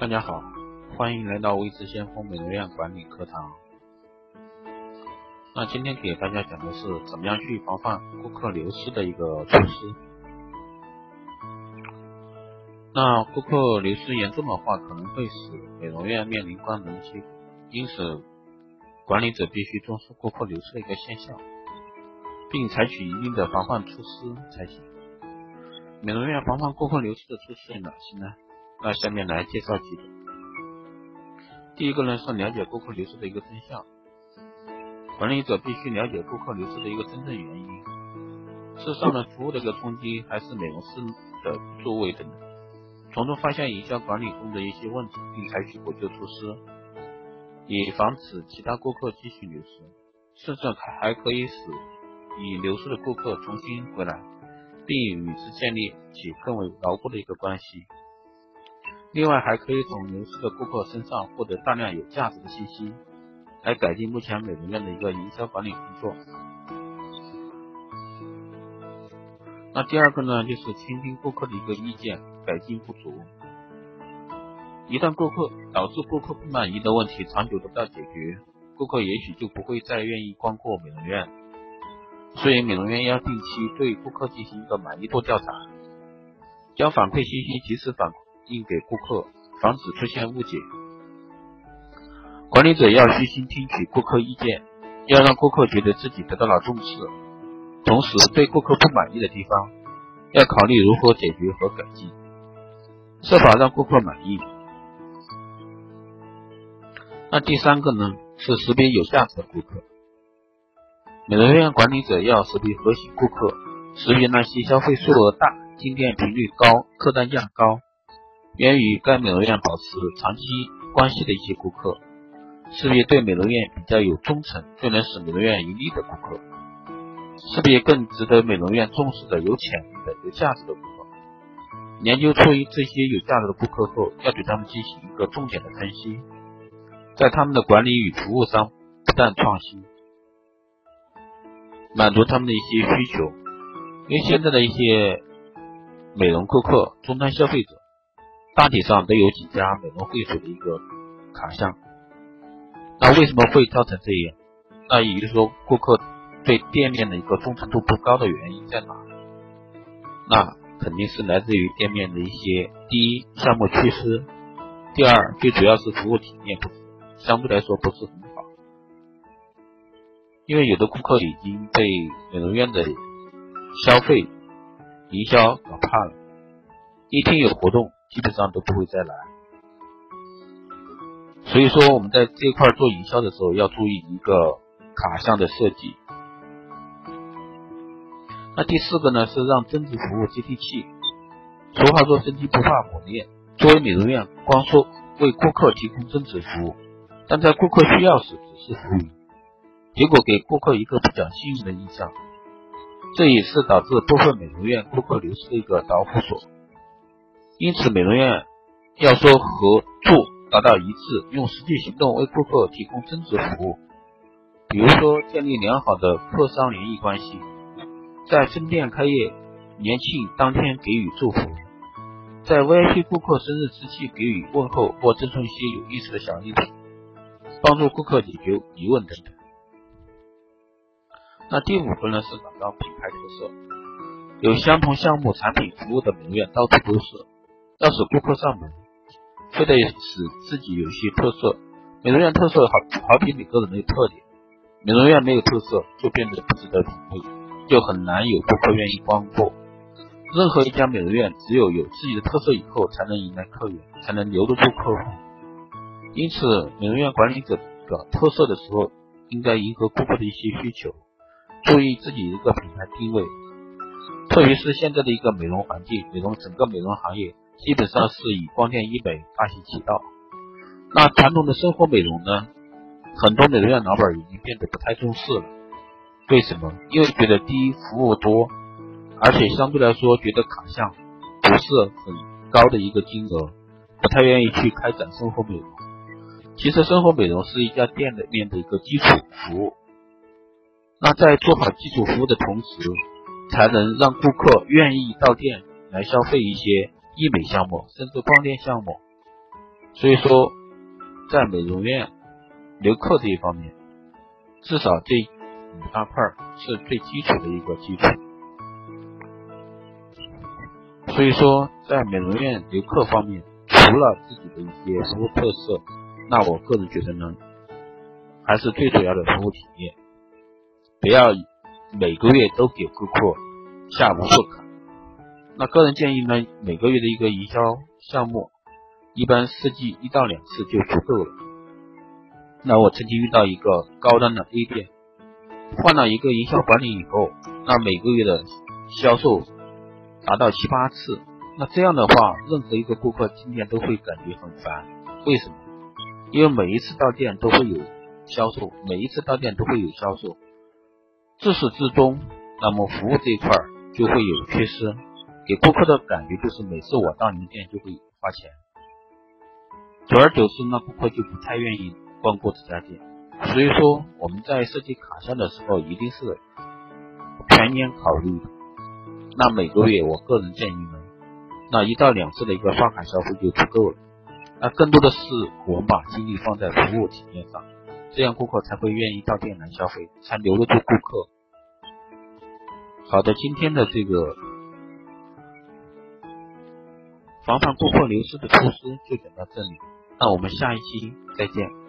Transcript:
大家好，欢迎来到未知先锋美容院管理课堂。那今天给大家讲的是怎么样去防范顾客流失的一个措施。那顾客流失严重的话，可能会使美容院面临关门期，因此管理者必须重视顾客流失的一个现象，并采取一定的防范措施才行。美容院防范顾客流失的措施有哪些呢？那下面来介绍几种。第一个呢是了解顾客流失的一个真相，管理者必须了解顾客流失的一个真正原因，是上门服务的一个冲击，还是美容师的座位等等，从中发现营销管理中的一些问题，并采取补救措施，以防止其他顾客继续流失，甚至还还可以使已流失的顾客重新回来，并与之建立起更为牢固的一个关系。另外，还可以从流失的顾客身上获得大量有价值的信息，来改进目前美容院的一个营销管理工作。那第二个呢，就是倾听顾客的一个意见，改进不足。一旦顾客导致顾客不满意的问题长久得不到解决，顾客也许就不会再愿意光顾美容院。所以，美容院要定期对顾客进行一个满意度调查，将反馈信息及时反馈。应给顾客，防止出现误解。管理者要虚心听取顾客意见，要让顾客觉得自己得到了重视。同时，对顾客不满意的地方，要考虑如何解决和改进，设法让顾客满意。那第三个呢，是识别有价值的顾客。美容院管理者要识别核心顾客，识别那些消费数额大、进店频率高、客单价高。愿与该美容院保持长期关系的一些顾客，识别对美容院比较有忠诚、最能使美容院盈利的顾客，识别更值得美容院重视的有潜力的、有价值的顾客。研究出这些有价值的顾客后，要对他们进行一个重点的分析，在他们的管理与服务上不断创新，满足他们的一些需求。因为现在的一些美容顾客、终端消费者。大体上都有几家美容会所的一个卡项，那为什么会造成这样？那也就是说，顾客对店面的一个忠诚度不高的原因在哪？那肯定是来自于店面的一些第一项目缺失，第二最主要是服务体验不相对来说不是很好。因为有的顾客已经被美容院的消费营销搞怕了，一听有活动。基本上都不会再来，所以说我们在这块做营销的时候要注意一个卡项的设计。那第四个呢是让增值服务接地气。俗话说身体不怕火炼，作为美容院，光说为顾客提供增值服务，但在顾客需要时只是服务，结果给顾客一个不讲信用的印象，这也是导致部分美容院顾客流失的一个导火索。因此，美容院要说合作达到一致，用实际行动为顾客提供增值服务。比如说，建立良好的客商联谊关系，在分店开业、年庆当天给予祝福，在 VIP 顾客生日之际给予问候或赠送一些有意思的小礼品，帮助顾客解决疑问等等。那第五个呢是打造品牌特色，有相同项目、产品、服务的美容院到处都是。要使顾客上门，非得使自己有些特色。美容院特色好，好比每个人的特点。美容院没有特色，就变得不值得品味，就很难有顾客愿意光顾。任何一家美容院，只有有自己的特色以后，才能迎来客源，才能留得住客户。因此，美容院管理者搞特色的时候，应该迎合顾客的一些需求，注意自己一个品牌定位。特别是现在的一个美容环境，美容整个美容行业。基本上是以光电医美大行其道。那传统的生活美容呢？很多美容院老板已经变得不太重视了。为什么？因为觉得第一服务多，而且相对来说觉得卡项不是很高的一个金额，不太愿意去开展生活美容。其实生活美容是一家店里面的一个基础服务。那在做好基础服务的同时，才能让顾客愿意到店来消费一些。医美项目甚至光电项目，所以说，在美容院留客这一方面，至少这五大块是最基础的一个基础。所以说，在美容院留客方面，除了自己的一些服务特色，那我个人觉得呢，还是最主要的服务体验。不要每个月都给顾客下无数卡。那个人建议呢，每个月的一个营销项目，一般四季一到两次就足够了。那我曾经遇到一个高端的 A 店，换了一个营销管理以后，那每个月的销售达到七八次。那这样的话，任何一个顾客进店都会感觉很烦。为什么？因为每一次到店都会有销售，每一次到店都会有销售。自始至终，那么服务这一块就会有缺失，给顾客的感觉就是每次我到您店就会花钱，久而久之，那顾客就不太愿意光顾这家店。所以说，我们在设计卡项的时候，一定是全年考虑。那每个月，我个人建议呢，那一到两次的一个刷卡消费就足够了。那更多的是我们把精力放在服务体验上。这样顾客才会愿意到店来消费，才留得住顾客。好的，今天的这个防范顾客流失的措施就讲到这里，那我们下一期再见。